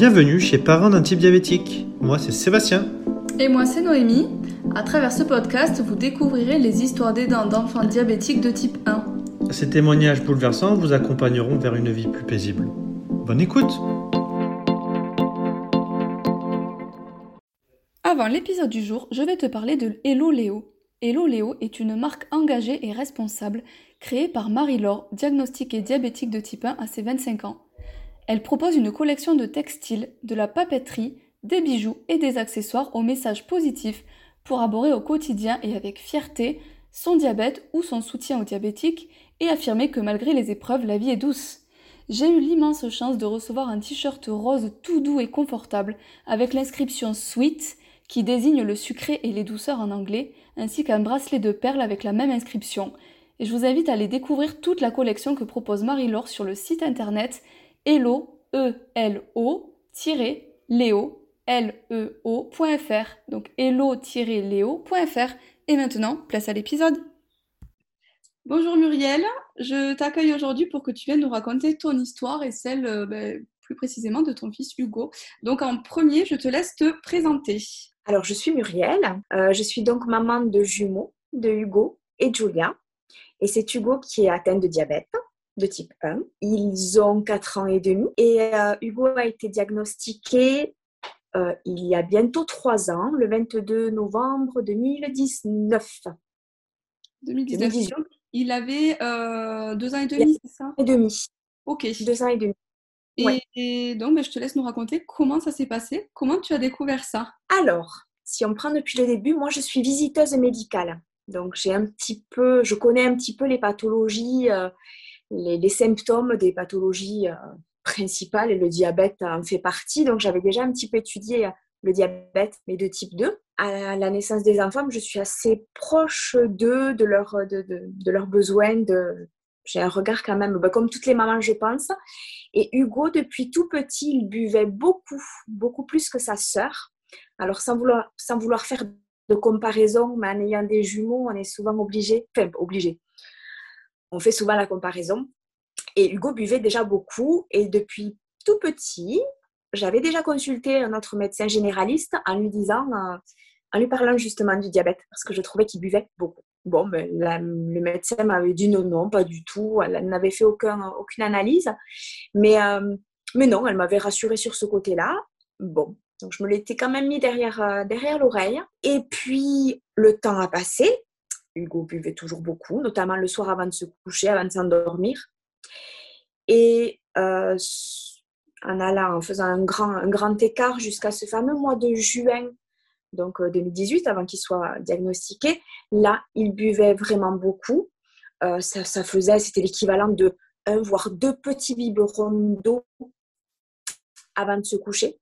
bienvenue chez Parents d'un type diabétique. Moi c'est Sébastien. Et moi c'est Noémie. À travers ce podcast, vous découvrirez les histoires d'aidants d'enfants diabétiques de type 1. Ces témoignages bouleversants vous accompagneront vers une vie plus paisible. Bonne écoute Avant l'épisode du jour, je vais te parler de Hello Léo. Hello Léo est une marque engagée et responsable créée par Marie-Laure, diagnostiquée diabétique de type 1 à ses 25 ans. Elle propose une collection de textiles, de la papeterie, des bijoux et des accessoires au message positif pour aborder au quotidien et avec fierté son diabète ou son soutien aux diabétiques et affirmer que malgré les épreuves, la vie est douce. J'ai eu l'immense chance de recevoir un t-shirt rose tout doux et confortable avec l'inscription Sweet qui désigne le sucré et les douceurs en anglais, ainsi qu'un bracelet de perles avec la même inscription. Et je vous invite à aller découvrir toute la collection que propose Marie-Laure sur le site internet hello, e l o léo l e o.fr. Donc hello-léo.fr. Et maintenant, place à l'épisode. Bonjour Muriel, je t'accueille aujourd'hui pour que tu viennes nous raconter ton histoire et celle euh, ben, plus précisément de ton fils Hugo. Donc en premier, je te laisse te présenter. Alors je suis Muriel, euh, je suis donc maman de jumeaux, de Hugo et Julia. Et c'est Hugo qui est atteint de diabète de type 1. Ils ont 4 ans et demi et euh, Hugo a été diagnostiqué euh, il y a bientôt 3 ans, le 22 novembre 2019. 2019. Il avait 2 euh, ans et demi, c'est ça? Et demi. Ok. 2 ans et demi. Et, donc, ben, je te laisse nous raconter comment ça s'est passé, comment tu as découvert ça? Alors, si on prend depuis le début, moi je suis visiteuse médicale. Donc j'ai un petit peu, je connais un petit peu les pathologies les, symptômes des pathologies euh, principales et le diabète en fait partie. Donc j'avais déjà un petit peu étudié euh, le diabète, mais de type 2. À la naissance des enfants, je suis assez proche d'eux, de, de, de, leurs besoins. De... J'ai un regard quand même, bah, comme toutes les mamans, je pense. Et Hugo, depuis tout petit, il buvait beaucoup, beaucoup plus que sa sœur. Alors, sans vouloir, sans vouloir faire de comparaison, mais en ayant des jumeaux, on est souvent obligé, enfin, obligé, on fait souvent la comparaison. Et Hugo buvait déjà beaucoup et depuis tout petit, j'avais déjà consulté notre médecin généraliste en lui disant, euh, en lui parlant justement du diabète, parce que je trouvais qu'il buvait beaucoup. Bon, ben, le médecin m'avait dit non, non, pas du tout. Elle n'avait fait aucun, aucune analyse. Mais, euh, mais non, elle m'avait rassurée sur ce côté-là. Bon, donc je me l'étais quand même mis derrière, euh, derrière l'oreille. Et puis, le temps a passé. Hugo buvait toujours beaucoup, notamment le soir avant de se coucher, avant de s'endormir. Et euh, en allant, en faisant un grand, écart jusqu'à ce fameux mois de juin, donc 2018, euh, avant qu'il soit diagnostiqué, là, il buvait vraiment beaucoup. Euh, ça, faisait, c'était l'équivalent de un voire deux petits biberons d'eau avant de se coucher.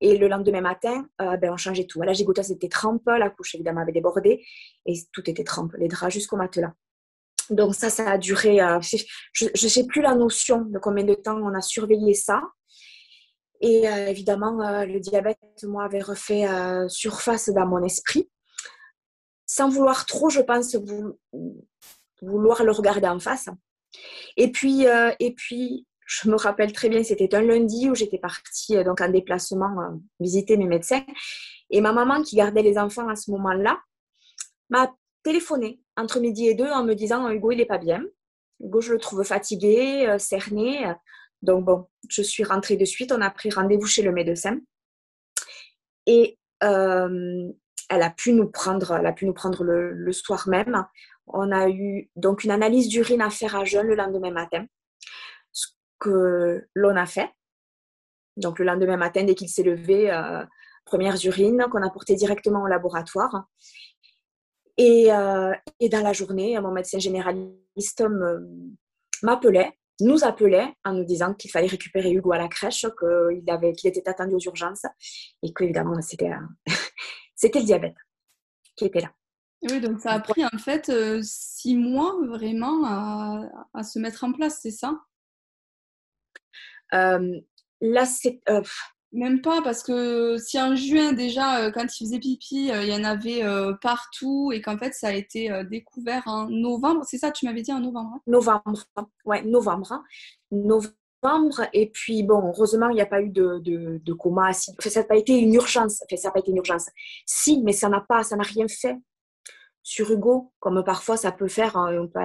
Et le lendemain matin, euh, ben, on changeait tout. La gigoteuse était trempe, la couche évidemment avait débordé et tout était trempe, les draps jusqu'au matelas. Donc ça, ça a duré, euh, je ne sais plus la notion de combien de temps on a surveillé ça. Et euh, évidemment, le diabète, moi, avait refait surface dans mon esprit. Sans vouloir trop, je pense, vouloir le regarder en face. Et puis, et puis je me rappelle très bien, c'était un lundi où j'étais partie euh, donc en déplacement euh, visiter mes médecins. Et ma maman, qui gardait les enfants à ce moment-là, m'a téléphoné entre midi et deux en me disant Hugo, il n'est pas bien. Hugo, je le trouve fatigué, euh, cerné. Donc, bon, je suis rentrée de suite. On a pris rendez-vous chez le médecin. Et elle a pu nous prendre, elle a pu nous prendre le, le soir même. On a eu donc une analyse d'urine à faire à jeun le lendemain matin que l'on a fait. Donc le lendemain matin, dès qu'il s'est levé, euh, premières urines qu'on a portées directement au laboratoire. Et, euh, et, dans la journée, mon médecin généraliste m'appelait, nous appelait en nous disant qu'il fallait récupérer Hugo à la crèche, qu'il avait, qu'il était attendu aux urgences et qu'évidemment, c'était, euh, c'était le diabète qui était là. Oui, donc ça a pris en fait six mois vraiment à, à se mettre en place, c'est ça? euh, là, c'est. Euh, même pas, parce que si en juin déjà, euh, quand il faisait pipi, il y en avait partout et qu'en fait ça a été découvert en novembre, c'est ça, tu m'avais dit en novembre hein? Novembre, ouais, novembre. Novembre novembre. Et puis, bon, heureusement, il n'y a pas eu de, de, coma ça n'a pas été une urgence. Enfin, ça n'a pas été une urgence. Si, mais ça n'a pas, ça n'a rien fait sur Hugo, comme parfois ça peut faire. Hein, on peut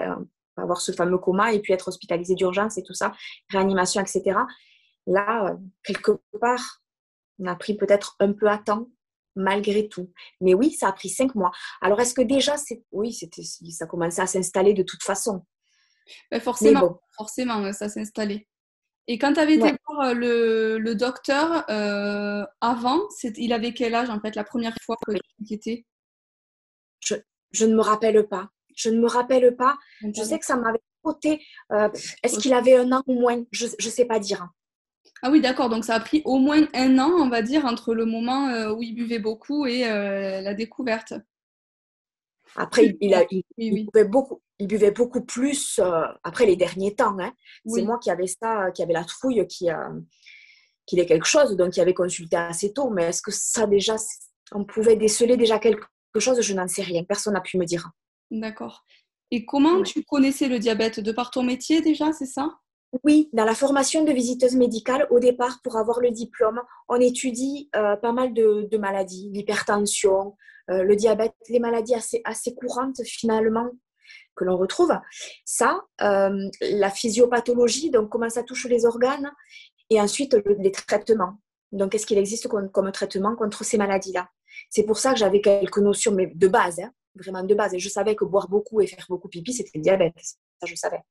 avoir ce fameux coma et puis être hospitalisé d'urgence et tout ça, réanimation, etc. Là, euh, quelque part, on a pris peut-être un peu à temps, malgré tout. Mais oui, ça a pris cinq mois. Alors, est-ce que déjà, c'est... oui, c'était... ça commençait à s'installer de toute façon ben, Forcément, forcément, ça s'est installé. Et quand tu avais été voir euh, le, le docteur euh, avant, il avait quel âge en fait la première fois que tu étais? Je, je, ne me rappelle pas. Je ne me rappelle pas. Je sais que ça m'avait coté. Euh, est-ce qu'il avait un an ou moins? Je ne sais pas dire. Ah oui, d'accord. Donc ça a pris au moins un an, on va dire, entre le moment euh, où il buvait beaucoup et euh, la découverte. Après, il, a, Buvait beaucoup, il buvait beaucoup plus après les derniers temps. Hein. C'est moi qui avais ça, qui avait la trouille, qui, qu'il est quelque chose, donc il avait consulté assez tôt. Mais est-ce que ça déjà, on pouvait déceler déjà quelque chose? Je n'en sais rien. Personne n'a pu me dire. D'accord. Et comment tu connaissais le diabète? De par ton métier déjà, c'est ça? Oui, dans la formation de visiteuse médicale, au départ, pour avoir le diplôme, on étudie euh, pas mal de, maladies, l'hypertension, euh, le diabète, les maladies assez, assez courantes finalement que l'on retrouve. Ça, euh, la physiopathologie, donc comment ça touche les organes, et ensuite les traitements. Donc, est-ce qu'il existe comme, comme, traitement contre ces maladies-là? C'est pour ça que j'avais quelques notions mais de base, hein, vraiment de base. Et je savais que boire beaucoup et faire beaucoup pipi, c'était le diabète. Ça, je savais.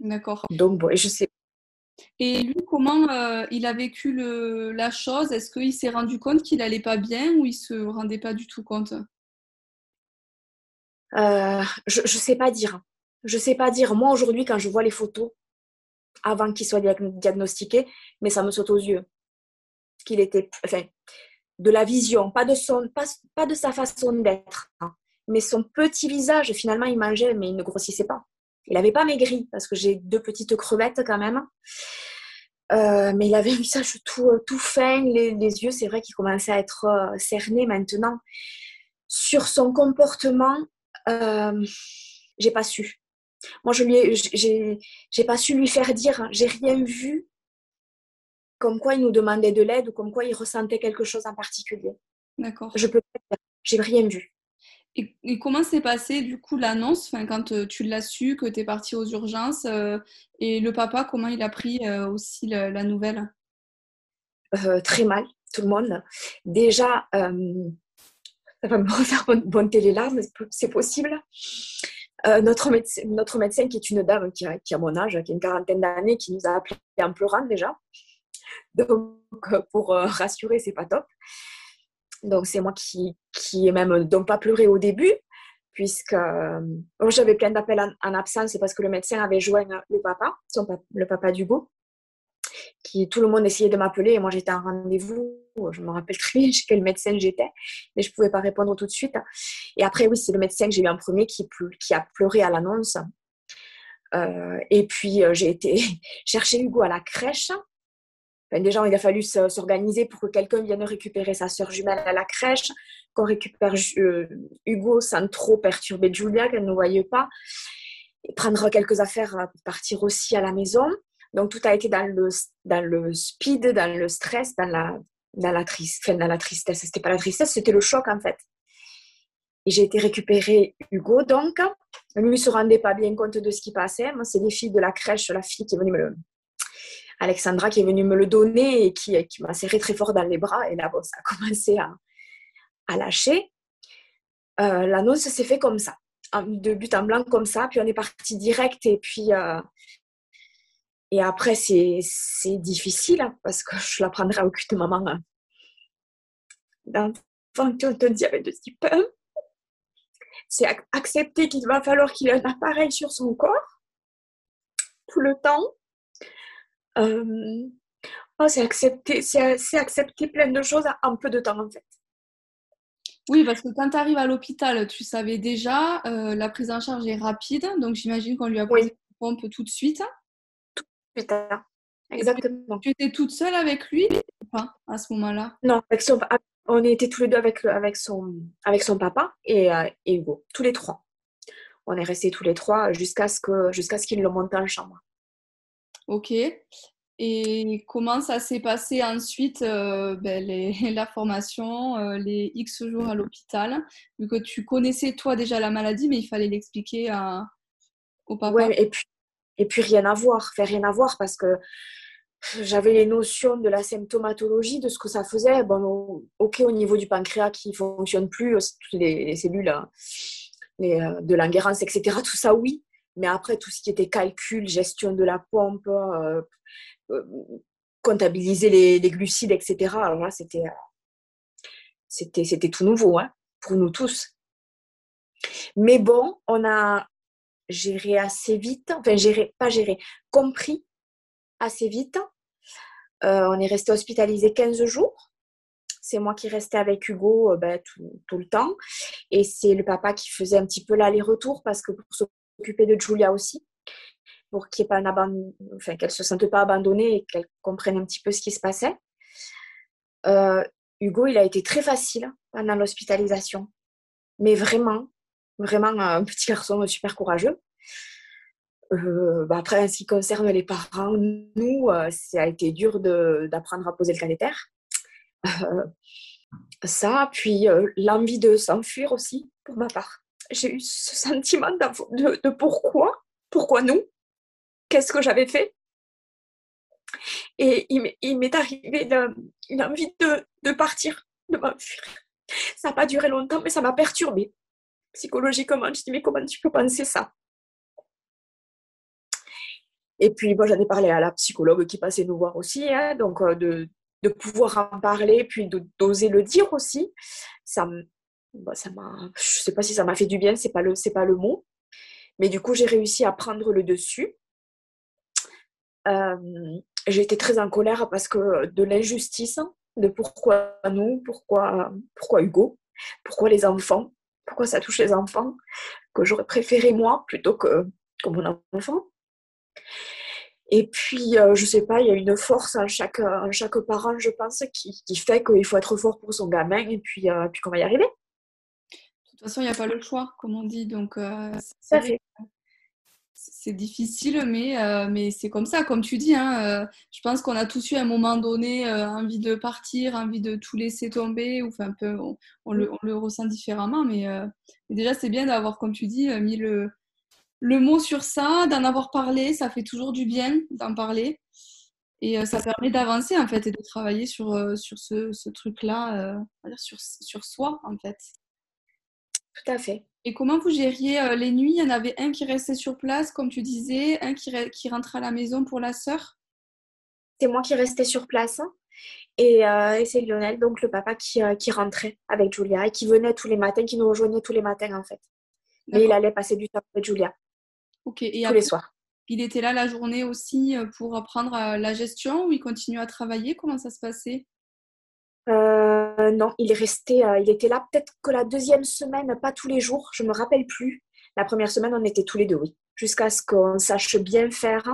D'accord. Donc, bon, et je sais. Et lui, comment euh, il a vécu le, la chose? Est-ce qu'il s'est rendu compte qu'il n'allait pas bien ou il se rendait pas du tout compte? Euh, Je ne sais pas dire. Je sais pas dire. Moi, aujourd'hui, quand je vois les photos, avant qu'il soit diagnostiqué, mais ça me saute aux yeux. Qu'il était, enfin, de la vision, pas de son, pas, pas de sa façon d'être, hein. Mais son petit visage, finalement, il mangeait, mais il ne grossissait pas. Il n'avait pas maigri parce que j'ai deux petites crevettes quand même. Euh, mais il avait un visage tout, euh, tout fin, les, yeux, c'est vrai qu'ils commençaient à être euh, cernés maintenant. Sur son comportement, euh, j'ai pas su. Moi, je lui j'ai pas su lui faire dire, j'ai rien vu comme quoi il nous demandait de l'aide ou comme quoi il ressentait quelque chose en particulier. D'accord. Je peux pas j'ai rien vu. Et, comment s'est passé du coup l'annonce, enfin, quand euh, tu l'as su, que tu es partie aux urgences euh, Et le papa, comment il a pris euh, aussi la, nouvelle? Très mal, tout le monde. Déjà, ça va me bonne, bonne télé là, c'est possible. notre, médecin, notre médecin, qui est une dame qui a, mon âge, qui a une quarantaine d'années, qui nous a appelé en pleurant déjà. Donc, pour rassurer, c'est pas top. Donc, c'est moi qui, qui même donc pas pleuré au début, puisque euh, j'avais plein d'appels en, absence parce que le médecin avait joint le papa, le papa d'Hugo, qui tout le monde essayait de m'appeler et moi j'étais en rendez-vous. Je me rappelle très bien chez quel médecin j'étais, mais je ne pouvais pas répondre tout de suite. Et après, oui, c'est le médecin que j'ai eu en premier qui, a pleuré à l'annonce. Euh, et puis, euh, j'ai été chercher Hugo à la crèche déjà, il a fallu s'organiser pour que quelqu'un vienne récupérer sa soeur jumelle à la crèche, qu'on récupère euh, Hugo sans trop perturber Julia, qu'elle ne voyait pas, et prendre quelques affaires pour partir aussi à la maison. Donc, tout a été dans le, dans le speed, dans le stress, dans la, dans la, enfin, dans la tristesse. C'était pas la tristesse, c'était le choc en fait. Et j'ai été récupérer Hugo, donc. Lui ne se rendait pas bien compte de ce qui passait. Moi, c'est les filles de la crèche, la fille qui est venue me le, Alexandra qui est venue me le donner et qui, m'a serré très fort dans les bras. Et là, ça a commencé à, lâcher. Euh, L'annonce s'est fait comme ça, de but en blanc comme ça. Puis on est parti direct. Et puis, euh, et après, c'est difficile hein, parce que je l'apprendrai à aucune maman. Hein. D'enfant qui diabète de type 1, c'est accepter qu'il va falloir qu'il ait un appareil sur son corps tout le temps euh, oh, c'est accepter, c'est accepter plein de choses en peu de temps en fait. Oui, parce que quand tu arrives à l'hôpital, tu savais déjà, euh, la prise en charge est rapide, donc j'imagine qu'on lui a posé une pompe tout de suite. Tout de suite, hein. exactement. Tu étais toute seule avec lui ou pas à ce moment-là? Non, avec son, on était tous les deux avec, avec, son, avec son papa et, euh, et Hugo, tous les trois. On est restés tous les trois jusqu'à ce qu'il jusqu'à ce qu'il le monte en chambre. Ok. Et comment ça s'est passé ensuite, euh, ben, la formation, euh, les X jours à l'hôpital? Vu que tu connaissais toi déjà la maladie, mais il fallait l'expliquer au papa. Ouais, et puis, et puis rien à voir, faire rien à voir parce que j'avais les notions de la symptomatologie, de ce que ça faisait. Bon, ok, au niveau du pancréas qui ne fonctionne plus, toutes les, cellules hein, les, de l'enguerrance, etc., tout ça, oui. Mais après, tout ce qui était calcul, gestion de la pompe, euh, euh, comptabiliser les, glucides, etc. Alors là, c'était, c'était, c'était tout nouveau hein, pour nous tous. Mais bon, on a géré assez vite, enfin, géré, pas géré, compris assez vite. Euh, on est resté hospitalisé 15 jours. C'est moi qui restais avec Hugo ben, tout, tout, le temps. Et c'est le papa qui faisait un petit peu l'aller-retour parce que pour s'occuper de Julia aussi pour qu'il pas qu'elle se sente pas abandonnée et qu'elle comprenne un petit peu ce qui se passait. Euh, Hugo, il a été très facile pendant l'hospitalisation, mais vraiment, vraiment un petit garçon super courageux. Euh, bah, après, en ce qui concerne les parents, nous, euh, ça a été dur d'apprendre à poser le cathéter. ça, puis l'envie de s'enfuir aussi, pour ma part. J'ai eu ce sentiment de, de pourquoi, pourquoi nous qu'est-ce que j'avais fait. Et il m'est arrivé une, envie de, partir, de m'enfuir. Ça n'a pas duré longtemps, mais ça m'a perturbée psychologiquement. Je dit, mais comment tu peux penser ça? Et puis, moi, j'en ai parlé à la psychologue qui passait nous voir aussi, hein, donc euh, de, pouvoir en parler, puis d'oser le dire aussi. Ça, bah, ça m'a, je sais pas si ça m'a fait du bien, c'est pas le, c'est pas le mot. Mais du coup, j'ai réussi à prendre le dessus euh, j'ai été très en colère parce que de l'injustice, de pourquoi nous, pourquoi, pourquoi Hugo, pourquoi les enfants, pourquoi ça touche les enfants, que j'aurais préféré moi plutôt que, comme mon enfant. Et puis, euh, je sais pas, il y a une force en chaque, chaque parent, je pense, qui, qui fait qu'il faut être fort pour son gamin et puis, euh, puis qu'on va y arriver. De toute façon, il n'y a pas le choix, comme on dit. Donc, ça fait c'est difficile, mais, euh, mais c'est comme ça, comme tu dis. Hein, euh, je pense qu'on a tous eu à un moment donné euh, envie de partir, envie de tout laisser tomber, ou un peu, on, le, ressent différemment. Mais, déjà, c'est bien d'avoir, comme tu dis, mis le, le mot sur ça, d'en avoir parlé. Ça fait toujours du bien d'en parler. Et ça permet d'avancer, en fait, et de travailler sur, sur ce, ce truc-là, sur, sur soi, en fait. Tout à fait. Et comment vous gériez euh, les nuits? Il y en avait un qui restait sur place, comme tu disais, un qui, qui rentrait à la maison pour la sœur? C'est moi qui restais sur place. Hein. Euh, et, c'est Lionel, donc le papa, qui, euh, qui, rentrait avec Julia et qui venait tous les matins, qui nous rejoignait tous les matins en fait. Mais il allait passer du temps avec Julia. Ok. Et tous les soirs. Il était là la journée aussi pour apprendre la gestion ou il continuait à travailler? Comment ça se passait? Euh, non, il est resté, euh, il était là peut-être que la deuxième semaine, pas tous les jours, je me rappelle plus. La première semaine, on était tous les deux, oui, jusqu'à ce qu'on sache bien faire.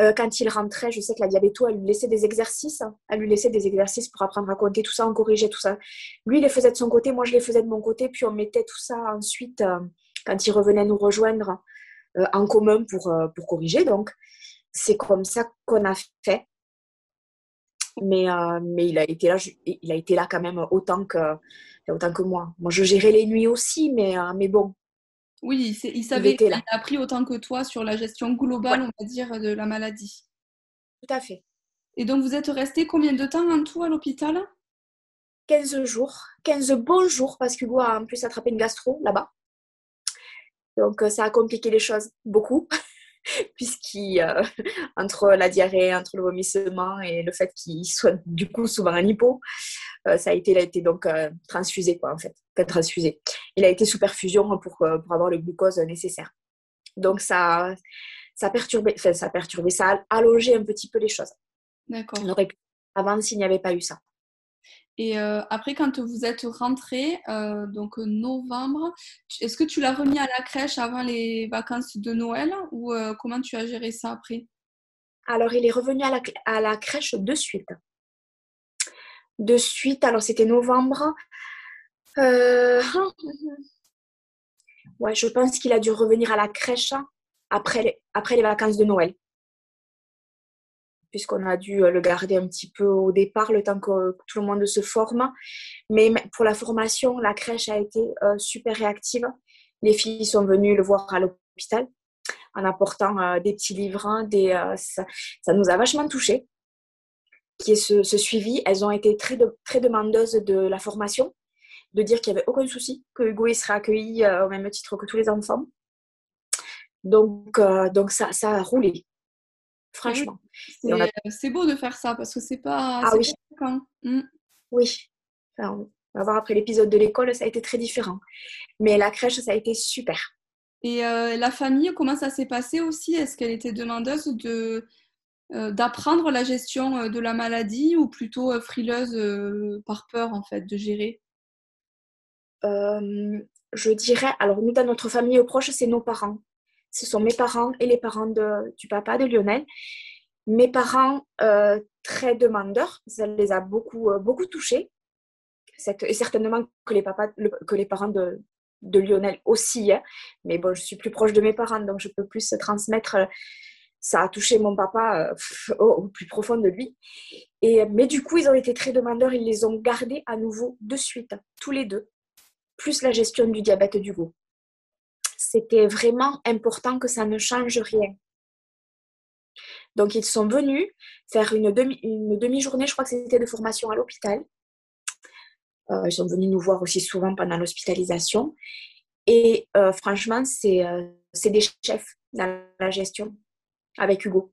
Euh, quand il rentrait, je sais que la diabéto, elle lui laissait des exercices, elle lui laissait des exercices pour apprendre à compter tout ça, on corrigeait tout ça. Lui, il les faisait de son côté, moi, je les faisais de mon côté, puis on mettait tout ça ensuite, quand il revenait nous rejoindre, en commun pour, pour corriger. Donc, c'est comme ça qu'on a fait. Mais, euh, mais il, a été là, il a été là quand même autant que, autant que moi. Moi, je gérais les nuits aussi, mais, euh, mais bon. Oui, il, savait qu'il a appris autant que toi sur la gestion globale, on va dire, de la maladie. Tout à fait. Et donc, vous êtes resté combien de temps en tout à l'hôpital? 15 jours. 15 bons jours, parce qu'Hugo a en plus attrapé une gastro là-bas. Donc, euh, ça a compliqué les choses beaucoup. puisqu'il, euh, entre la diarrhée, entre le vomissement et le fait qu'il soit du coup souvent un hypo, euh, ça a été, il a été donc euh, transfusé, quoi, en fait. transfusé. Il a été sous perfusion pour, pour avoir le glucose nécessaire. Donc, ça, ça, perturbé, enfin, ça a perturbé, ça a allongé un petit peu les choses. D'accord. Avant, s'il n'y avait pas eu ça. Et euh, après, quand vous êtes rentré, euh, donc novembre, est-ce que tu l'as remis à la crèche avant les vacances de Noël ou euh, comment tu as géré ça après? Alors, il est revenu à la, à la, crèche de suite. De suite, alors c'était novembre. Ouais, je pense qu'il a dû revenir à la crèche après les, après les vacances de Noël puisqu'on a dû le garder un petit peu au départ, le temps que tout le monde se forme. Mais pour la formation, la crèche a été super réactive. Les filles sont venues le voir à l'hôpital en apportant des petits livres. Ça, nous a vachement touchés. Qui est ce, suivi. Elles ont été très, très demandeuses de la formation, de dire qu'il n'y avait aucun souci, que Hugo il serait accueilli au même titre que tous les enfants. Donc, donc ça, ça a roulé franchement. Euh, c'est beau de faire ça parce que c'est pas. Ah oui. Mm. Oui. on va voir après l'épisode de l'école, ça a été très différent. Mais la crèche, ça a été super. Et euh, la famille, comment ça s'est passé aussi? Est-ce qu'elle était demandeuse de euh, d'apprendre la gestion de la maladie ou plutôt frileuse par peur en fait de gérer? Je dirais, alors nous dans notre famille proche, c'est nos parents ce sont mes parents et les parents du papa de Lionel. Mes parents, euh, très demandeurs, ça les a beaucoup, euh, beaucoup touchés. et certainement que les, papas, que les parents de, Lionel aussi. Hein. Mais bon, je suis plus proche de mes parents, donc je peux plus transmettre. Ça a touché mon papa euh, au, plus profond de lui. Et, mais du coup, ils ont été très demandeurs. Ils les ont gardés à nouveau de suite, tous les deux. Plus la gestion du diabète du goût c'était vraiment important que ça ne change rien. Donc, ils sont venus faire une, demi, une demi-journée, je crois que c'était de formation à l'hôpital. Euh, ils sont venus nous voir aussi souvent pendant l'hospitalisation. Et euh, franchement, euh, c'est des chefs dans la gestion avec Hugo.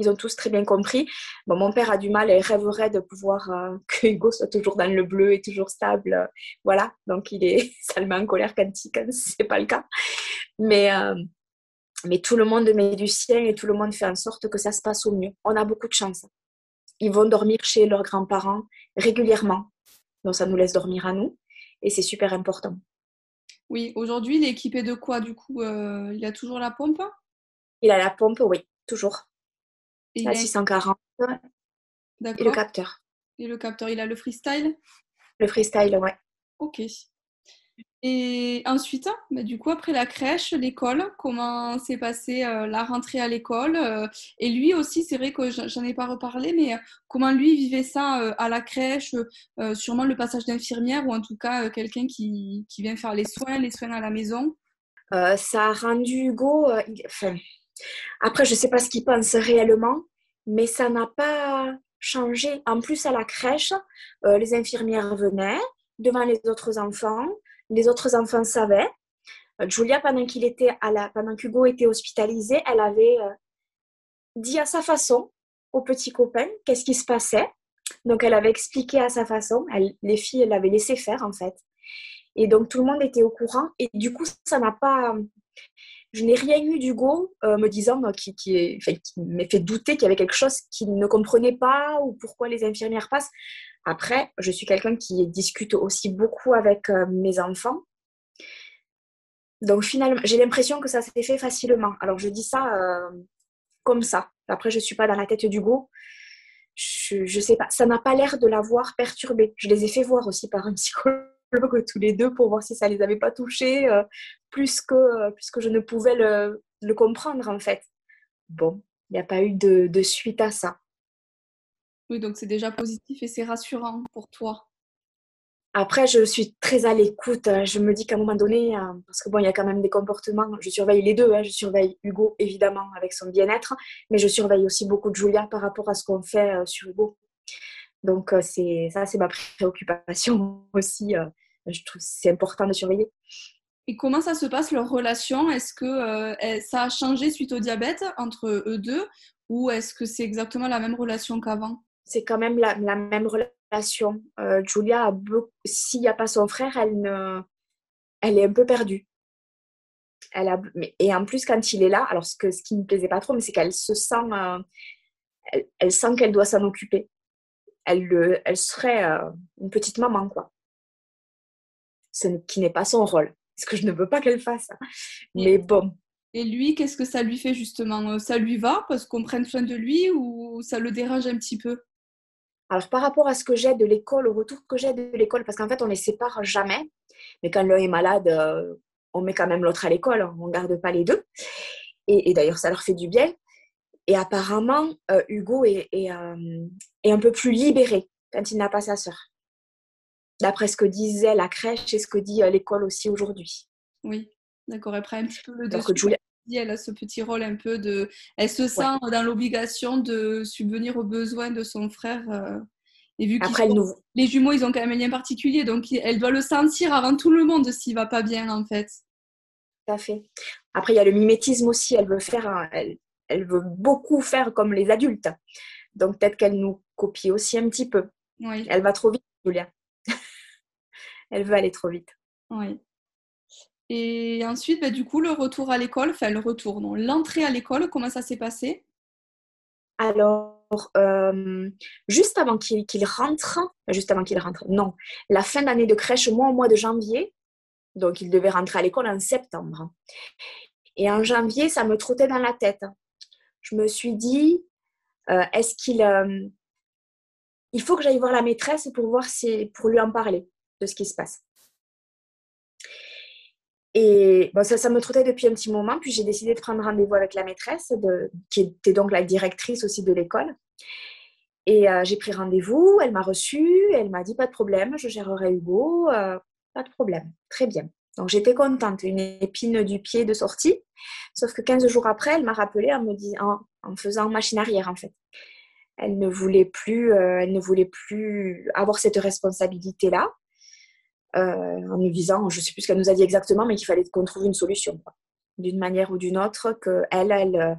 Ils ont tous très bien compris. Bon, mon père a du mal et rêverait de pouvoir euh, que Hugo soit toujours dans le bleu et toujours stable. voilà, donc il est salement en colère quand, quand ce n'est pas le cas. Mais, euh, mais tout le monde met du sien et tout le monde fait en sorte que ça se passe au mieux. On a beaucoup de chance. Ils vont dormir chez leurs grands-parents régulièrement. Donc ça nous laisse dormir à nous et c'est super important. Oui, aujourd'hui, il est équipé de quoi du coup euh, Il a toujours la pompe? Il a la pompe, oui, toujours. Et la 640. Et le capteur. Et le capteur, il a le freestyle? Le freestyle, ouais. Ok. Et ensuite, bah, du coup, après la crèche, l'école, comment s'est passée euh, la rentrée à l'école euh, Et lui aussi, c'est vrai que j'en ai pas reparlé, mais euh, comment lui vivait ça à la crèche Sûrement le passage d'infirmière ou en tout cas quelqu'un qui, qui, vient faire les soins, les soins à la maison? Ça a rendu Hugo. Enfin, après, je ne sais pas ce qu'il pense réellement, mais ça n'a pas changé. En plus, à la crèche, euh, les infirmières venaient devant les autres enfants. Les autres enfants savaient. Euh, Julia, pendant qu'il était à la, pendant qu'Hugo était hospitalisé, elle avait euh, dit à sa façon aux petits copains qu'est-ce qui se passait. Donc, elle avait expliqué à sa façon. les filles, l'avaient laissé faire en fait. Et donc, tout le monde était au courant. Et du coup, ça n'a pas je n'ai rien eu d'Hugo euh, me disant euh, qui, qui, m'a fait douter qu'il y avait quelque chose qu'il ne comprenait pas ou pourquoi les infirmières passent. Après, je suis quelqu'un qui discute aussi beaucoup avec euh, mes enfants. Donc finalement, j'ai l'impression que ça s'est fait facilement. Alors je dis ça comme ça. Après, je ne suis pas dans la tête d'Hugo. Je ne sais pas. Ça n'a pas l'air de l'avoir perturbé. Je les ai fait voir aussi par un psychologue tous les deux pour voir si ça les avait pas touchés plus, que, euh, plus que je ne pouvais le, le comprendre en fait. Bon, il n'y a pas eu de, de, suite à ça. Oui, donc c'est déjà positif et c'est rassurant pour toi. Après, je suis très à l'écoute. Je me dis qu'à un moment donné, euh, parce que bon, il y a quand même des comportements. Je surveille les deux. Hein. Je surveille Hugo évidemment avec son bien-être, mais je surveille aussi beaucoup de Julia par rapport à ce qu'on fait sur Hugo. Donc, euh, c'est ça, c'est ma préoccupation aussi. Euh, je trouve c'est important de surveiller. Et comment ça se passe leur relation? Est-ce que euh, ça a changé suite au diabète entre eux deux? Ou est-ce que c'est exactement la même relation qu'avant? C'est quand même la, même relation. Julia, s'il n'y a pas son frère, elle, est un peu perdue. Et en plus, quand il est là, alors ce, qui ne me plaisait pas trop, c'est qu'elle se sent, elle, elle, sent qu'elle doit s'en occuper elle, elle serait euh, une petite maman, quoi. Ce qui n'est pas son rôle. Ce que je ne veux pas qu'elle fasse. Mais bon. Et lui, qu'est-ce que ça lui fait justement? Ça lui va parce qu'on prenne soin de lui ou ça le dérange un petit peu? Alors par rapport à ce que j'ai de l'école, au retour que j'ai de l'école, parce qu'en fait on ne les sépare jamais, mais quand l'un est malade, euh, on met quand même l'autre à l'école, on ne garde pas les deux. Et, et d'ailleurs ça leur fait du bien. Et apparemment, Hugo est, est, est, un peu plus libéré quand il n'a pas sa sœur. D'après ce que disait la crèche et ce que dit l'école aussi aujourd'hui. Oui, d'accord. Prend un petit peu le dessus. Elle a ce petit rôle un peu de. Elle se sent dans l'obligation de subvenir aux besoins de son frère. Et vu Après, les jumeaux, ils ont quand même un lien particulier, donc elle doit le sentir avant tout le monde s'il va pas bien, en fait. Tout à fait. Après, il y a le mimétisme aussi. Elle veut faire, elle, elle veut beaucoup faire comme les adultes. Donc peut-être qu'elle nous copie aussi un petit peu. Oui. Elle va trop vite, Julia. Elle veut aller trop vite. Oui. Et ensuite, bah, du coup, le retour à l'école, enfin le retour, non, l'entrée à l'école, comment ça s'est passé? Alors, euh, juste avant qu'il rentre, juste avant qu'il rentre, non, la fin d'année de crèche, moi au mois de janvier, donc il devait rentrer à l'école en septembre. Et en janvier, ça me trottait dans la tête. Je me suis dit, euh, est-ce qu'il euh, il faut que j'aille voir la maîtresse pour voir si, pour lui en parler de ce qui se passe. Et bon, ça, ça me trottait depuis un petit moment, puis j'ai décidé de prendre rendez-vous avec la maîtresse, qui était donc la directrice aussi de l'école. Et euh, j'ai pris rendez-vous, elle m'a reçue, elle m'a dit pas de problème, je gérerai Hugo, euh, pas de problème, très bien. Donc j'étais contente, une épine du pied de sortie. Sauf que 15 jours après, elle m'a rappelé en me faisant machine arrière en fait. Elle ne voulait plus, euh, elle ne voulait plus avoir cette responsabilité-là. Euh, en nous disant, je ne sais plus ce qu'elle nous a dit exactement, mais qu'il fallait qu'on trouve une solution, d'une manière ou d'une autre, qu'elle, elle, elle, euh,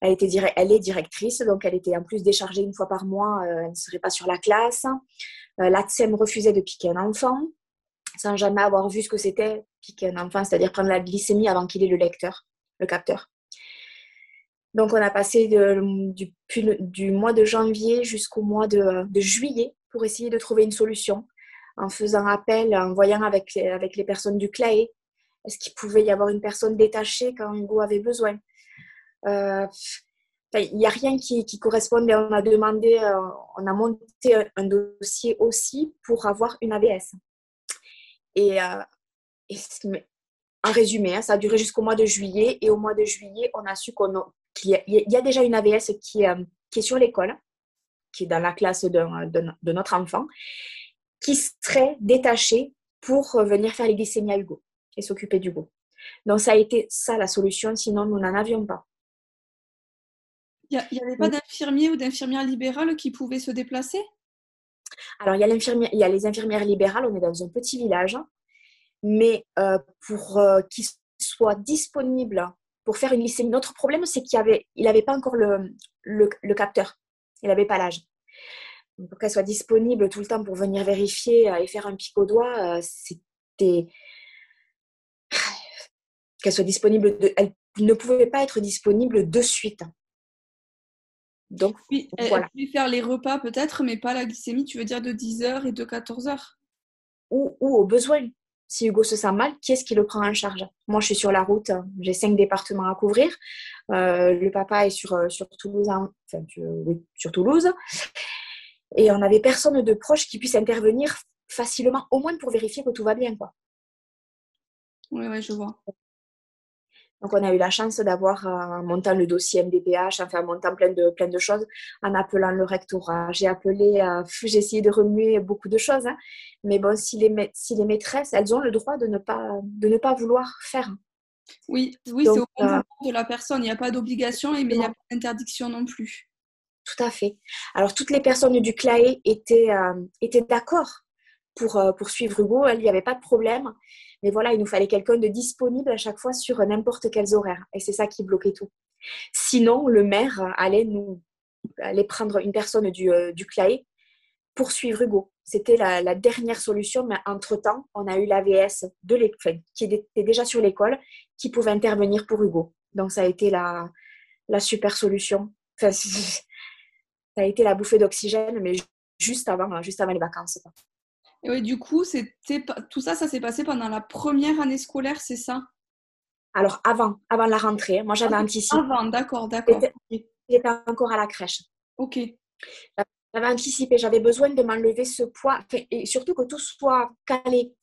elle, est directrice, donc elle était en plus déchargée une fois par mois, euh, elle ne serait pas sur la classe. L'ATSEM refusait de piquer un enfant, sans jamais avoir vu ce que c'était piquer un enfant, c'est-à-dire prendre la glycémie avant qu'il ait le lecteur, le capteur. Donc on a passé du, mois de janvier jusqu'au mois de juillet pour essayer de trouver une solution en faisant appel, en voyant avec les, avec les personnes du CLAE, est-ce qu'il pouvait y avoir une personne détachée quand Hugo avait besoin? Euh, Il n'y a rien qui, qui, correspondait. On a demandé, euh, on a monté un, dossier aussi pour avoir une AVS. Et, euh, en résumé, hein, ça a duré jusqu'au mois de juillet. Et au mois de juillet, on a su qu'il y, a déjà une qui, qui est sur l'école, qui est dans la classe de, de notre enfant qui serait détaché pour venir faire les glycémies à Hugo et s'occuper d'Hugo. Donc ça a été ça la solution, sinon nous n'en avions pas. Il n'y avait pas d'infirmier ou d'infirmière libérale qui pouvaient se déplacer? Alors il y, a il y a les infirmières libérales, on est dans un petit village, mais euh, pour euh, qu'ils soient disponibles pour faire une glycémie. Notre problème, c'est qu'il n'avait il avait pas encore le, le, le capteur, il n'avait pas l'âge pour qu'elle soit disponible tout le temps pour venir vérifier euh, et faire un pic au doigt, euh, c'était qu'elle soit disponible. De... Elle ne pouvait pas être disponible de suite. Donc, oui, voilà. Elle faire les repas peut-être, mais pas la glycémie, tu veux dire de 10h et de 14h ou, ou, au besoin. Si Hugo se sent mal, qui est-ce qui le prend en charge? Moi, je suis sur la route, j'ai cinq départements à couvrir. Euh, le papa est sur, sur Toulouse, enfin, oui, sur Toulouse. Et on n'avait personne de proche qui puisse intervenir facilement, au moins pour vérifier que tout va bien. Quoi. Oui, oui, je vois. Donc, on a eu la chance d'avoir, en montant le dossier MDPH, enfin, en montant plein de, plein de choses, en appelant le rectorat. J'ai appelé, euh, j'ai essayé de remuer beaucoup de choses. Hein. Mais bon, si les, si les maîtresses, elles ont le droit de ne pas, de ne pas vouloir faire. Oui, oui c'est au euh, de la personne. Il n'y a pas d'obligation, mais il n'y a pas d'interdiction non plus. Tout à fait. Alors, toutes les personnes du CLAE étaient, euh, étaient d'accord pour, euh, suivre Hugo. Il n'y avait pas de problème. Mais voilà, il nous fallait quelqu'un de disponible à chaque fois sur n'importe quels horaires. Et c'est ça qui bloquait tout. Sinon, le maire allait nous allait prendre une personne du, euh, CLAE pour suivre Hugo. C'était la, dernière solution, mais entre-temps, on a eu l'AVS de l'école, qui était déjà sur l'école, qui pouvait intervenir pour Hugo. Donc, ça a été la, super solution. Enfin, ça a été la bouffée d'oxygène, mais juste avant, juste avant les vacances. Et oui, du coup, c'était tout ça, ça s'est passé pendant la première année scolaire, c'est ça? Alors avant, avant la rentrée. Moi, j'avais anticipé. Avant, d'accord, d'accord. J'étais encore à la crèche. Ok. J'avais anticipé, j'avais besoin de m'enlever ce poids et surtout que tout soit calé,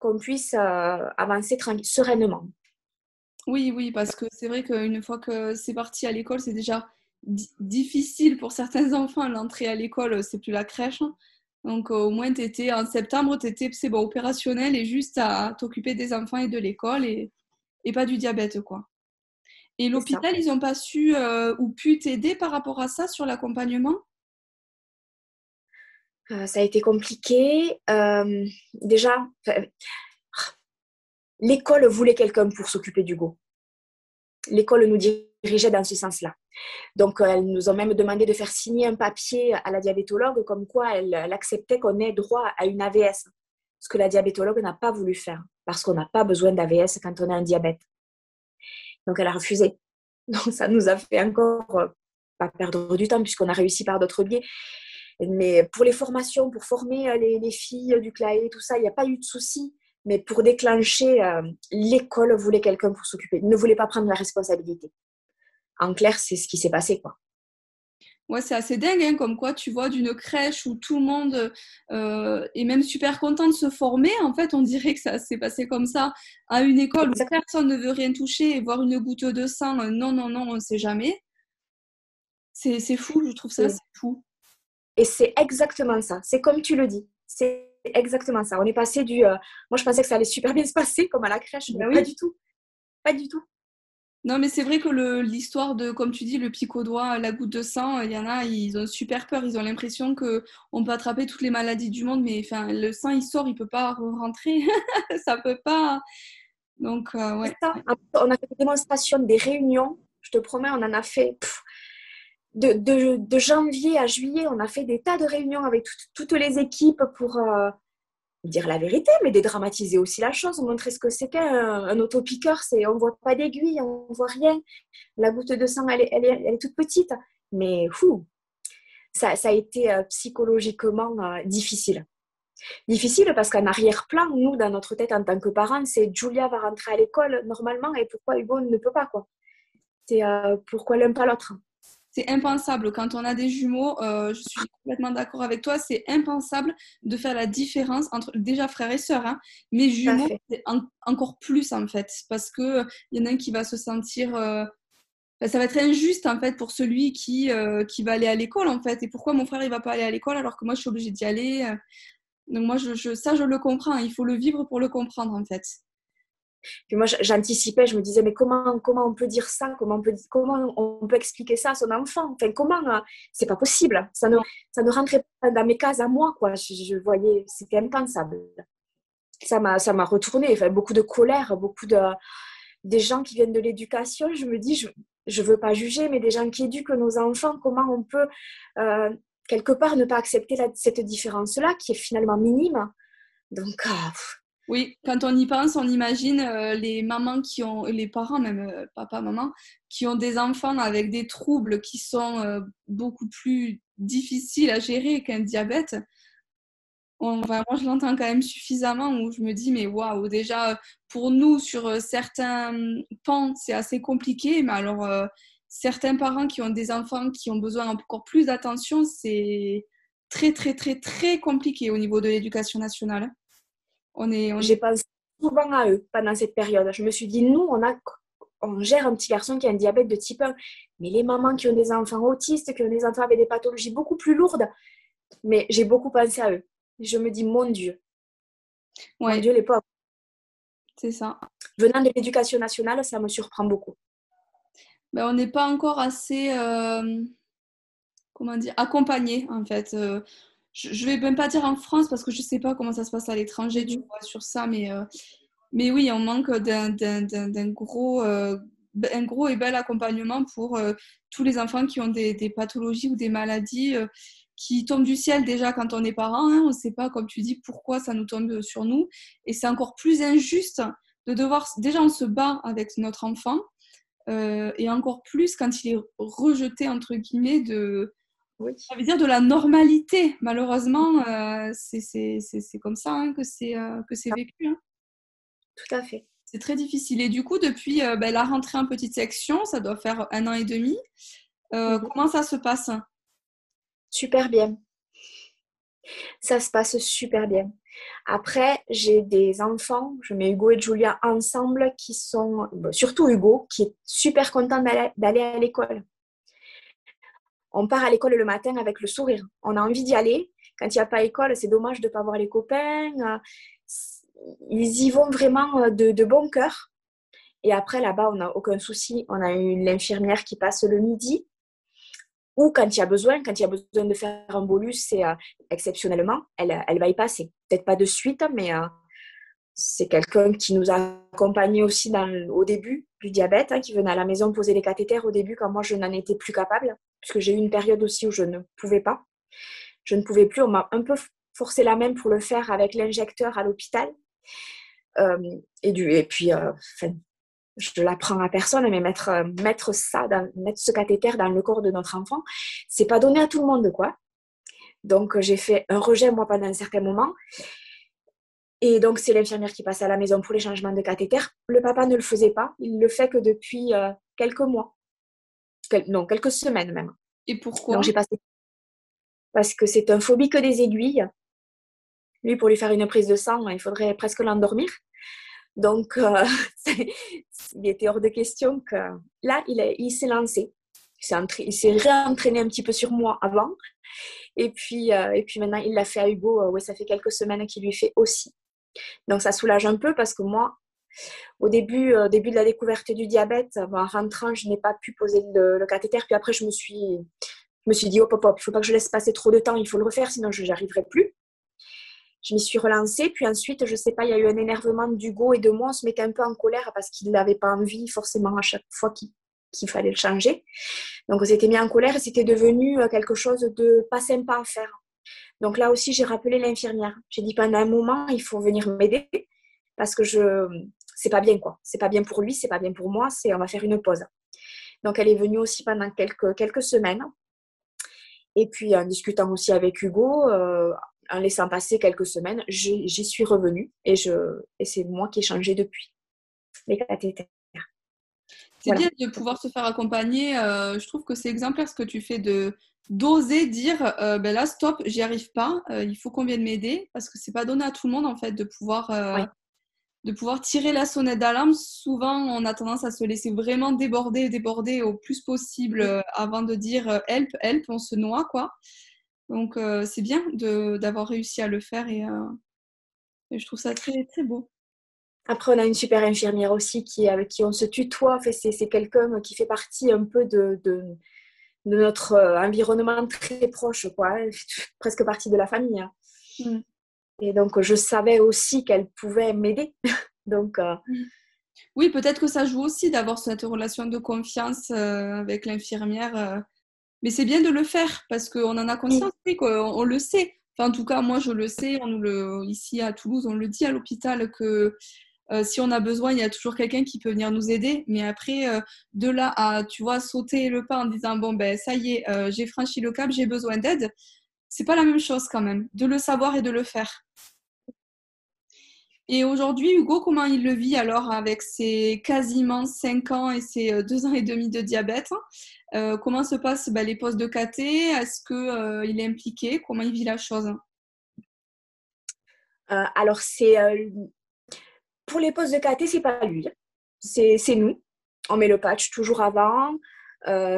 qu'on puisse euh, avancer sereinement. Oui, oui, parce que c'est vrai qu'une fois que c'est parti à l'école, c'est déjà difficile pour certains enfants. L'entrée à l'école, c'est plus la crèche. Donc au moins, étais, en septembre, tu étais c'est bon, opérationnel et juste à t'occuper des enfants et de l'école et, et, pas du diabète. quoi. Et l'hôpital, ils n'ont pas su ou pu t'aider par rapport à ça sur l'accompagnement? Ça a été compliqué. déjà, l'école voulait quelqu'un pour s'occuper du go. L'école nous dirigeait dans ce sens-là. Donc, euh, elles nous ont même demandé de faire signer un papier à la diabétologue comme quoi elle, acceptait qu'on ait droit à une AVS. Ce que la diabétologue n'a pas voulu faire parce qu'on n'a pas besoin d'AVS quand on a un diabète. Donc, elle a refusé. Donc, ça nous a fait encore euh, pas perdre du temps puisqu'on a réussi par d'autres biais. Mais pour les formations, pour former euh, les, les filles du CLAE, tout ça, il n'y a pas eu de souci. Mais pour déclencher, euh, l'école voulait quelqu'un pour s'occuper, ne voulait pas prendre la responsabilité. En clair, c'est ce qui s'est passé, quoi. Ouais, c'est assez dingue, hein, comme quoi tu vois d'une crèche où tout le monde euh, est même super content de se former. En fait, on dirait que ça s'est passé comme ça à une école où personne ne veut rien toucher et voir une goutte de sang, euh, non, non, non, on ne sait jamais. C'est fou, je trouve ça, c'est fou. Et c'est exactement ça. C'est comme tu le dis. C'est exactement ça. On est passé du. Euh, moi, je pensais que ça allait super bien se passer, comme à la crèche, mais bah pas du tout. Pas du tout. Non, mais c'est vrai que l'histoire de, comme tu dis, le pic au doigt, la goutte de sang, il y en a, ils ont super peur. Ils ont l'impression qu'on peut attraper toutes les maladies du monde, mais enfin, le sang, il sort, il peut pas rentrer. ça peut pas. Donc, euh, ouais. On a fait des démonstrations, des réunions. Je te promets, on en a fait. de, janvier à juillet, on a fait des tas de réunions avec toutes les équipes pour euh, dire la vérité, mais dédramatiser aussi la chose, montrer ce que c'était un, un autopiqueur. C'est, on voit pas d'aiguille, on voit rien. La goutte de sang, elle est, toute petite, mais fou. Ça, a été euh, psychologiquement euh, difficile. Difficile parce qu'en arrière-plan, nous, dans notre tête en tant que parents, c'est Julia va rentrer à l'école normalement et pourquoi Hugo ne peut pas quoi. C'est pourquoi l'un pas l'autre? C'est impensable. Quand on a des jumeaux, euh, je suis complètement d'accord avec toi, c'est impensable de faire la différence entre déjà frères et sœurs, hein, mais jumeaux, c'est encore plus en fait, parce qu'il y en a un qui va se sentir. Euh, ça va être injuste en fait pour celui qui, euh, qui va aller à l'école en fait. Et pourquoi mon frère il va pas aller à l'école alors que moi je suis obligée d'y aller Donc moi, je, ça je le comprends. Il faut le vivre pour le comprendre en fait. Puis moi, j'anticipais, je me disais, mais comment, comment on peut dire ça? Comment on, peut, comment on peut expliquer ça à son enfant? Enfin, comment euh, C'est pas possible. Ça ne, ça ne rentrait pas dans mes cases à moi, quoi. Je, voyais, c'était impensable. Ça m'a, ça m'a retourné. Enfin, beaucoup de colère, beaucoup de des gens qui viennent de l'éducation. Je me dis, je, je veux pas juger, mais des gens qui éduquent nos enfants, comment on peut euh, quelque part ne pas accepter cette différence-là, qui est finalement minime. Donc, ah, oui, quand on y pense, on imagine euh, les mamans qui ont, les parents même, euh, papa, maman, qui ont des enfants avec des troubles qui sont euh, beaucoup plus difficiles à gérer qu'un diabète. moi, je l'entends quand même suffisamment où je me dis, mais waouh, déjà, pour nous, sur certains pans, c'est assez compliqué, mais alors, certains parents qui ont des enfants qui ont besoin encore plus d'attention, c'est très, très, très, très compliqué au niveau de l'éducation nationale. On est, J'ai pensé souvent à eux pendant cette période. Je me suis dit, nous, on, a, on gère un petit garçon qui a un diabète de type 1, mais les mamans qui ont des enfants autistes, qui ont des enfants avec des pathologies beaucoup plus lourdes, mais j'ai beaucoup pensé à eux. Je me dis, mon Dieu. Mon Dieu, les pauvres. C'est ça. Venant de l'éducation nationale, ça me surprend beaucoup. Ben, on n'est pas encore assez, euh, comment dire, accompagné en fait. Euh, je, ne vais même pas dire en France parce que je sais pas comment ça se passe à l'étranger, vois, sur ça, mais, euh, mais oui, on manque d'un gros, euh, un gros et bel accompagnement pour euh, tous les enfants qui ont des, des pathologies ou des maladies qui tombent du ciel déjà quand on est parent. Hein, on ne sait pas, comme tu dis, pourquoi ça nous tombe sur nous. Et c'est encore plus injuste de devoir. Déjà, on se bat avec notre enfant. et encore plus quand il est rejeté, entre guillemets, de, ça veut dire de la normalité. Malheureusement, euh, c'est comme ça hein, que c'est euh, vécu. Hein. Tout à fait. C'est très difficile. Et du coup, depuis euh, ben, la rentrée en petite section, ça doit faire un an et demi. Mhm. Comment ça se passe? Super bien. Ça se passe super bien. Après, j'ai des enfants, je mets Hugo et Julia ensemble, qui sont, surtout Hugo, qui est super content d'aller à l'école on part à l'école le matin avec le sourire. On a envie d'y aller. Quand il n'y a pas école, c'est dommage de ne pas voir les copains. Ils y vont vraiment de, de bon cœur. Et après, là-bas, on n'a aucun souci. On a une l'infirmière qui passe le midi. Ou quand il y a besoin, quand il y a besoin de faire un bolus, c'est euh, exceptionnellement, elle, elle va y passer. Peut-être pas de suite, mais euh, c'est quelqu'un qui nous a accompagnés aussi au début du diabète, hein, qui venait à la maison poser les cathéters au début quand moi je n'en étais plus capable, puisque j'ai eu une période aussi où je ne pouvais pas. Je ne pouvais plus, on m'a un peu forcé la main pour le faire avec l'injecteur à l'hôpital. Euh, et, du, et puis, je l'apprends à personne, mais mettre, euh, mettre ça, mettre ce cathéter dans le corps de notre enfant, c'est pas donné à tout le monde, quoi. Donc, j'ai fait un rejet, moi, pendant un certain moment. Et donc, c'est l'infirmière qui passe à la maison pour les changements de cathéter. Le papa ne le faisait pas. Il le fait que depuis euh, quelques mois. non, quelques semaines même. Et pourquoi? J'ai passé... Parce que c'est un phobique des aiguilles. Lui, pour lui faire une prise de sang, il faudrait presque l'endormir. Donc, euh, il était hors de question que là, il, il s'est lancé. Il s'est réentraîné un petit peu sur moi avant. Et puis, euh, et puis maintenant, il l'a fait à Hugo. Oui, ça fait quelques semaines qu'il lui fait aussi. Donc, ça soulage un peu parce que moi, au début, début de la découverte du diabète, en rentrant, je n'ai pas pu poser le, cathéter. Puis après, je me suis, je dit, hop, hop, hop, il ne faut pas que je laisse passer trop de temps, il faut le refaire, sinon je n'y arriverai plus je m'y suis relancée. Puis ensuite, je sais pas, il y a eu un énervement d'Hugo et de moi. On se mettait un peu en colère parce qu'il n'avait pas envie forcément à chaque fois qu'il fallait le changer. Donc on s'était mis en colère et c'était devenu euh, quelque chose de pas sympa à faire. Donc là aussi, j'ai rappelé l'infirmière. J'ai dit pendant un moment, il faut venir m'aider parce que je c'est pas bien quoi. C'est pas bien pour lui, c'est pas bien pour moi. C'est on va faire une pause. Donc elle est venue aussi pendant quelques semaines. Et puis en discutant aussi avec Hugo, euh, en laissant passer quelques semaines, j'y suis revenue et, et c'est moi qui ai changé depuis les cathéters. C'est bien de pouvoir se faire accompagner. Euh, je trouve que c'est exemplaire ce que tu fais de d'oser dire euh, ben là stop j'y arrive pas euh, il faut qu'on vienne m'aider parce que c'est pas donné à tout le monde en fait de pouvoir de pouvoir tirer la sonnette d'alarme souvent on a tendance à se laisser vraiment déborder déborder au plus possible avant de dire help help on se noie quoi donc, c'est bien d'avoir réussi à le faire euh, et, je trouve ça très, très beau. Après, on a une super infirmière aussi qui, avec qui on se tutoie. c'est quelqu'un qui fait partie un peu de, de, notre euh, environnement très proche, quoi. presque partie de la famille. Hein. Mmh. Et donc, je savais aussi qu'elle pouvait m'aider. donc, mmh. Oui, peut-être que ça joue aussi d'avoir cette relation de confiance avec l'infirmière mais c'est bien de le faire parce qu'on en a conscience, on, le sait. Enfin, en tout cas, moi, je le sais. On le, ici à Toulouse, on le dit à l'hôpital que euh, si on a besoin, il y a toujours quelqu'un qui peut venir nous aider. Mais après, euh, de là à, tu vois, sauter le pas en disant bon ben ça y est, euh, j'ai franchi le cap, j'ai besoin d'aide, c'est pas la même chose quand même. De le savoir et de le faire. Et aujourd'hui, Hugo, comment il le vit alors avec ses quasiment 5 ans et ses 2 ans et demi de diabète? Comment se passent bah, les postes de KT Est-ce qu'il est impliqué? Comment il vit la chose? Alors, c'est pour les postes de KT, c'est pas lui, c'est nous. On met le patch toujours avant.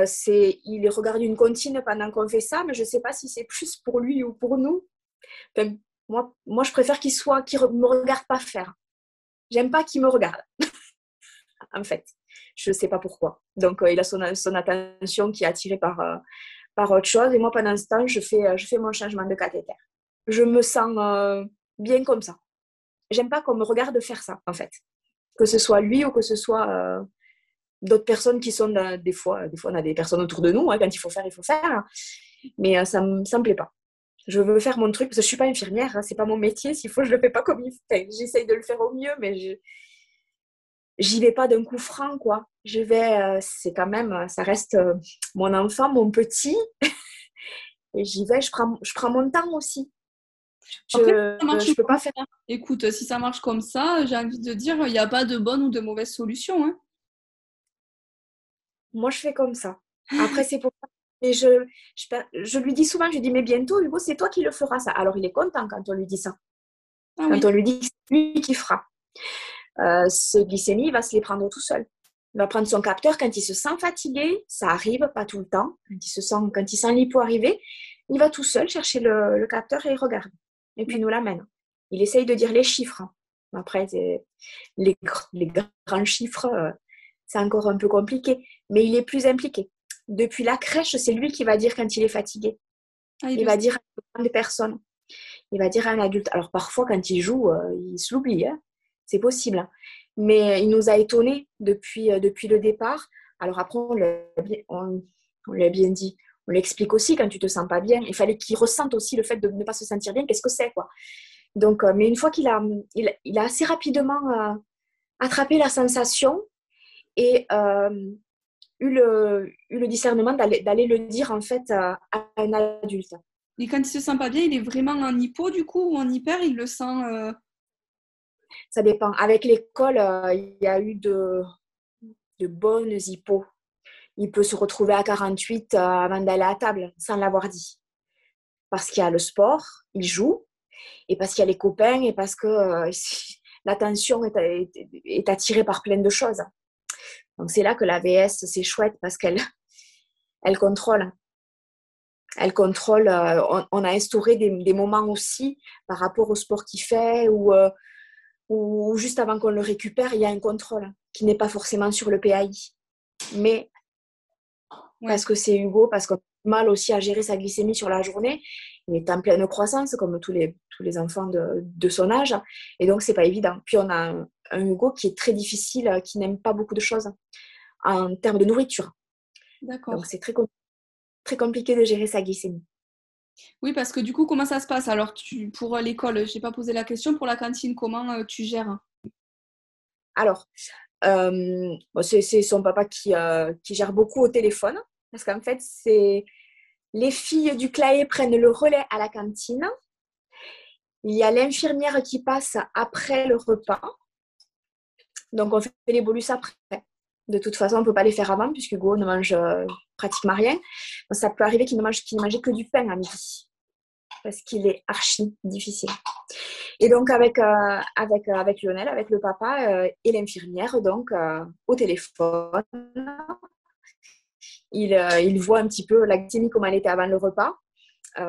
c'est il regarde une comptine pendant qu'on fait ça, mais je ne sais pas si c'est plus pour lui ou pour nous. moi, moi, je préfère qu'il soit, qu'il ne me regarde pas faire. J'aime pas qu'il me regarde, en fait. Je ne sais pas pourquoi. Donc, euh, il a son, son, attention qui est attirée par, euh, par autre chose. Et moi, pendant ce temps, je fais, euh, je fais mon changement de cathéter. Je me sens bien comme ça. J'aime pas qu'on me regarde faire ça, en fait. Que ce soit lui ou que ce soit d'autres personnes qui sont des fois, des fois on a des personnes autour de nous, hein, quand il faut faire, il faut faire, mais ça ne me, plaît pas. Je veux faire mon truc parce que je suis pas infirmière, hein, c'est pas mon métier, s'il faut je le fais pas comme il faut. J'essaye de le faire au mieux, mais je, j'y vais pas d'un coup franc, quoi. Je vais, euh, c'est quand même, euh, ça reste euh, mon enfant, mon petit. et j'y vais, je prends, je prends mon temps aussi. Je, ne peux pas faire. Écoute, si ça marche comme ça, j'ai envie de dire, il n'y a pas de bonne ou de mauvaise solution. Hein. Moi, je fais comme ça. Après, c'est pour ça. Et je, je, lui dis souvent, je lui dis, mais bientôt, Hugo, c'est toi qui le feras ça. Alors, il est content quand on lui dit ça. Ah quand on lui dit que c'est lui qui fera. Euh, ce glycémie, il va se les prendre tout seul. Il va prendre son capteur quand il se sent fatigué. Ça arrive, pas tout le temps. Quand il se sent, quand il sent l'hypo arriver, il va tout seul chercher le, capteur et il regarde. Et puis il nous l'amène. Il essaye de dire les chiffres. Après, les, les grands chiffres, euh, c'est encore un peu compliqué. Mais il est plus impliqué. Depuis la crèche, c'est lui qui va dire quand il est fatigué. Ah, il, va dire à des personnes. Il va dire à un adulte. Alors parfois, quand il joue, euh, il se l'oublie. Hein. C'est possible. Hein. Mais il nous a étonnés depuis, euh, depuis le départ. Alors après, on l'a bien dit. On l'explique aussi quand tu te sens pas bien. Il fallait qu'il ressente aussi le fait de ne pas se sentir bien. Qu'est-ce que c'est quoi? Donc, euh, mais une fois qu'il a, il, a assez rapidement euh, attrapé la sensation et eu, le, eu le discernement d'aller le dire en fait à un adulte. Et quand il se sent pas bien, il est vraiment en hypo du coup ou en hyper? Il le sent ça dépend. Avec l'école, euh, il y a eu de, de bonnes hippos. Il peut se retrouver à 48 euh, avant d'aller à table sans l'avoir dit. Parce qu'il y a le sport, il joue, et parce qu'il y a les copains, et parce que euh, l'attention est, attirée par plein de choses. Donc c'est là que la VS, c'est chouette parce qu'elle elle contrôle. Elle contrôle. on, a instauré des, moments aussi par rapport au sport qu'il fait ou ou juste avant qu'on le récupère, il y a un contrôle qui n'est pas forcément sur le PAI. Mais parce que c'est Hugo, parce qu'on a mal aussi à gérer sa glycémie sur la journée. Il est en pleine croissance, comme tous les, tous les enfants de, son âge. Et donc, c'est pas évident. Puis, on a un, Hugo qui est très difficile, qui n'aime pas beaucoup de choses en termes de nourriture. D'accord. Donc, c'est très, très compliqué de gérer sa glycémie. Oui, parce que du coup, comment ça se passe? Alors, tu, pour l'école, je n'ai pas posé la question. Pour la cantine, comment euh, tu gères? Alors, euh, c'est son papa qui, euh, qui, gère beaucoup au téléphone. Parce qu'en fait, c'est les filles du CLAE prennent le relais à la cantine. Il y a l'infirmière qui passe après le repas. Donc, on fait les bolus après. De toute façon, on ne peut pas les faire avant, puisque Hugo ne mange pratiquement rien. ça peut arriver qu'il ne, mange, mangeait que du pain à midi, parce qu'il est archi difficile. Et donc, avec, euh, avec, euh, avec Lionel, avec le papa euh, et l'infirmière, donc au téléphone, il, il, voit un petit peu la glycémie, comment elle était avant le repas,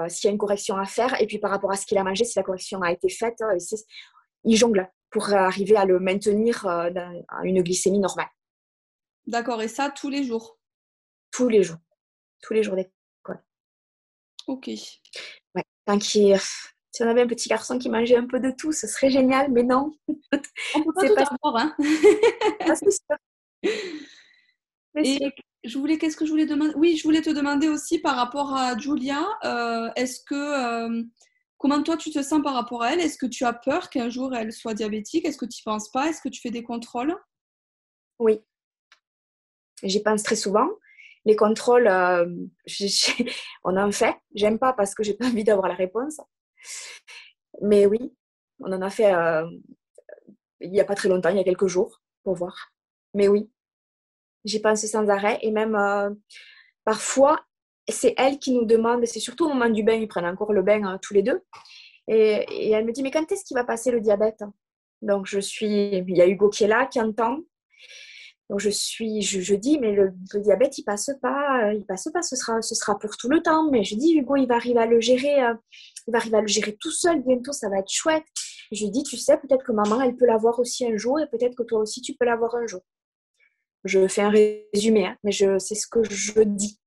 s'il y a une correction à faire, et puis par rapport à ce qu'il a mangé, si la correction a été faite, il jongle pour arriver à le maintenir à une glycémie normale. D'accord, et ça tous les jours? Tous les jours, tous les jours d'école. Ok. Ouais. Tant si on avait un petit garçon qui mangeait un peu de tout, ce serait génial, mais non. On peut pas tout pas... avoir, hein Et je voulais, qu'est-ce que je voulais demander? Oui, je voulais te demander aussi par rapport à Julia, euh, est-ce que, euh, comment toi tu te sens par rapport à elle? Est-ce que tu as peur qu'un jour elle soit diabétique? Est-ce que tu n'y penses pas? Est-ce que tu fais des contrôles? Oui, j'y pense très souvent. Les contrôles, euh, on en fait. J'aime pas parce que j'ai pas envie d'avoir la réponse. Mais oui, on en a fait il n'y a pas très longtemps, il y a quelques jours, pour voir. Mais oui, j'y pense sans arrêt. Et même euh, parfois, c'est elle qui nous demande, c'est surtout au moment du bain, ils prennent encore le bain tous les deux. Et, elle me dit, mais quand est-ce qu'il va passer le diabète? Donc je suis, il y a Hugo qui est là, qui entend. Donc je suis, je, dis, mais le, diabète, il passe pas, euh, il passe pas, ce sera, ce sera pour tout le temps. Mais je dis, Hugo, il va arriver à le gérer, euh, il va arriver à le gérer tout seul bientôt, ça va être chouette. je lui dis, tu sais, peut-être que maman, elle peut l'avoir aussi un jour, et peut-être que toi aussi, tu peux l'avoir un jour. Je fais un résumé, hein, mais je, c'est ce que je dis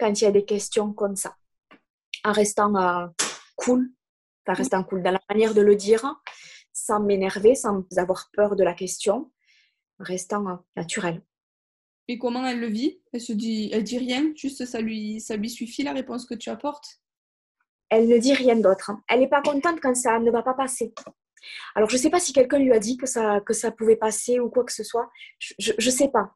quand il y a des questions comme ça, en restant euh, cool, en restant cool dans la manière de le dire, sans m'énerver, sans avoir peur de la question restant naturel. Et comment elle le vit? Elle se dit, elle dit rien, juste ça lui, ça lui suffit la réponse que tu apportes? Elle ne dit rien d'autre. Hein. Elle n'est pas contente quand ça ne va pas passer. Alors je ne sais pas si quelqu'un lui a dit que ça, que ça pouvait passer ou quoi que ce soit. Je ne sais pas.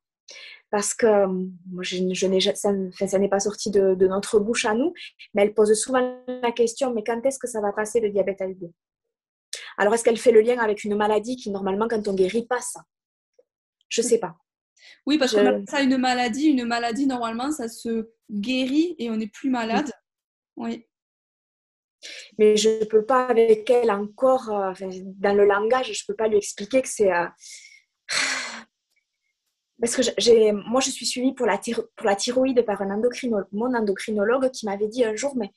Parce que euh, moi, je, je ça, ça n'est pas sorti de, de, notre bouche à nous, mais elle pose souvent la question, mais quand est-ce que ça va passer le diabète à 2 Alors est-ce qu'elle fait le lien avec une maladie qui normalement quand on guérit passe? Je sais pas. Oui, parce que qu'on ça une maladie. Une maladie, normalement, ça se guérit et on n'est plus malade. Oui. Mais je ne peux pas avec elle encore, euh, dans le langage, je ne peux pas lui expliquer que c'est... Euh, parce que moi, je suis suivie pour la, pour la thyroïde par un endocrinologue, mon endocrinologue qui m'avait dit un jour, mais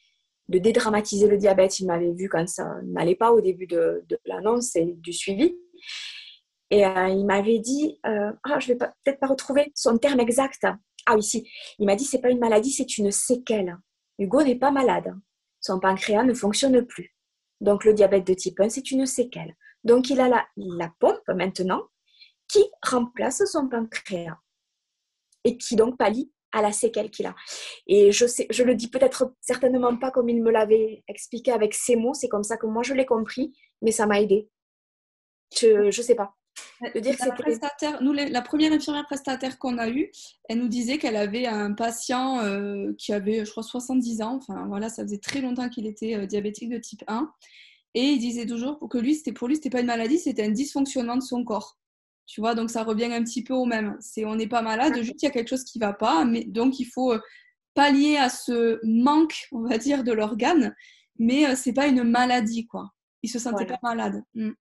de dédramatiser le diabète. Il m'avait vu quand ça n'allait pas au début de, l'annonce et du suivi. Et euh, il m'avait dit, ah, je vais peut-être pas retrouver son terme exact. Ah oui, si. Il m'a dit, c'est pas une maladie, c'est une séquelle. Hugo n'est pas malade. Son pancréas ne fonctionne plus. Donc le diabète de type 1, c'est une séquelle. Donc il a la, pompe maintenant qui remplace son pancréas et qui donc pallie à la séquelle qu'il a. Et je sais, je le dis peut-être certainement pas comme il me l'avait expliqué avec ces mots, c'est comme ça que moi je l'ai compris, mais ça m'a aidé. Je, je sais pas. De dire la, prestataire, nous, la première infirmière prestataire qu'on a eue, elle nous disait qu'elle avait un patient euh, qui avait, je crois, 70 ans. Enfin, voilà, ça faisait très longtemps qu'il était euh, diabétique de type 1. Et il disait toujours que lui, c'était pour lui, c'était pas une maladie, c'était un dysfonctionnement de son corps. Tu vois, donc ça revient un petit peu au même. C'est on n'est pas malade, juste il y a quelque chose qui va pas, mais donc il faut euh, pallier à ce manque, on va dire, de l'organe, mais euh, c'est pas une maladie, quoi. Il se sentait pas malade. Mm.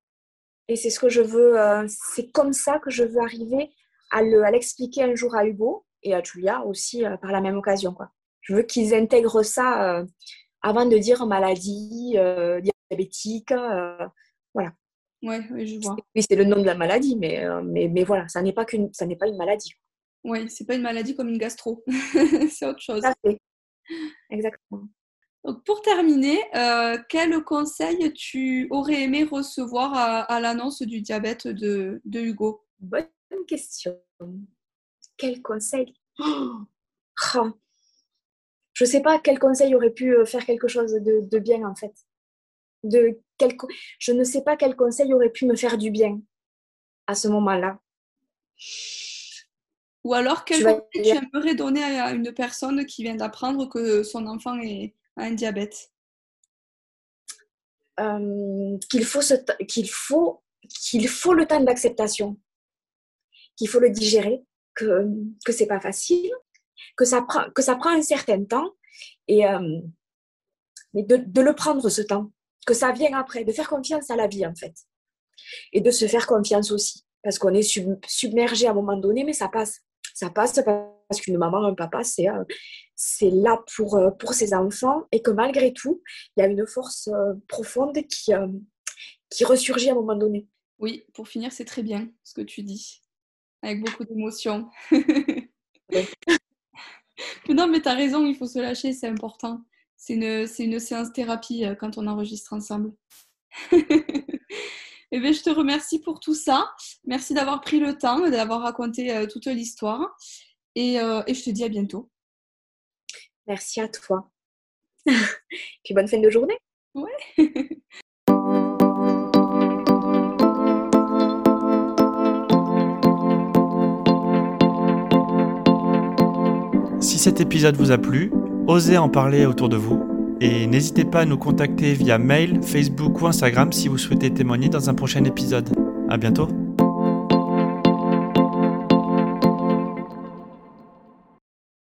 Et c'est ce que je veux, euh, c'est comme ça que je veux arriver à l'expliquer un jour à Hugo et à Julia aussi par la même occasion, quoi. Je veux qu'ils intègrent ça avant de dire maladie, diabétique, voilà. Ouais, je vois. Oui, c'est le nom de la maladie, mais, euh, mais, mais voilà, ça n'est pas qu'une, ça n'est pas une maladie. Oui, c'est pas une maladie comme une gastro, c'est autre chose. Exactement. Donc pour terminer, euh, quel conseil tu aurais aimé recevoir à, l'annonce du diabète de, de, Hugo? Bonne question. Quel conseil? Oh Je ne sais pas quel conseil aurait pu euh, faire quelque chose de, de bien en fait de je ne sais pas quel conseil aurait pu me faire du bien à ce moment-là. Ou alors, quel conseil tu aimerais donner à une personne qui vient d'apprendre que son enfant est, un diabète euh, Qu'il faut, qu'il faut, qu'il faut le temps d'acceptation, qu'il faut le digérer, que que c'est pas facile, que ça prend que ça prend un certain temps et euh, mais de, de le prendre ce temps que ça vient après, de faire confiance à la vie en fait. Et de se faire confiance aussi. Parce qu'on est submergé à un moment donné, mais ça passe. Ça passe parce qu'une maman, un papa, c'est euh, c'est là pour, euh, pour ses enfants et que malgré tout, il y a une force euh, profonde qui, qui ressurgit à un moment donné. Oui, pour finir, c'est très bien ce que tu dis, avec beaucoup d'émotion. non, mais tu as raison, il faut se lâcher, c'est important c'est une, une, séance thérapie quand on enregistre ensemble. Eh bien, je te remercie pour tout ça. Merci d'avoir pris le temps, d'avoir raconté euh, toute l'histoire. Et, euh, et, je te dis à bientôt. Merci à toi. Puis bonne fin de journée. Ouais. si cet épisode vous a plu, Osez en parler autour de vous et n'hésitez pas à nous contacter via mail, Facebook ou Instagram si vous souhaitez témoigner dans un prochain épisode. À bientôt!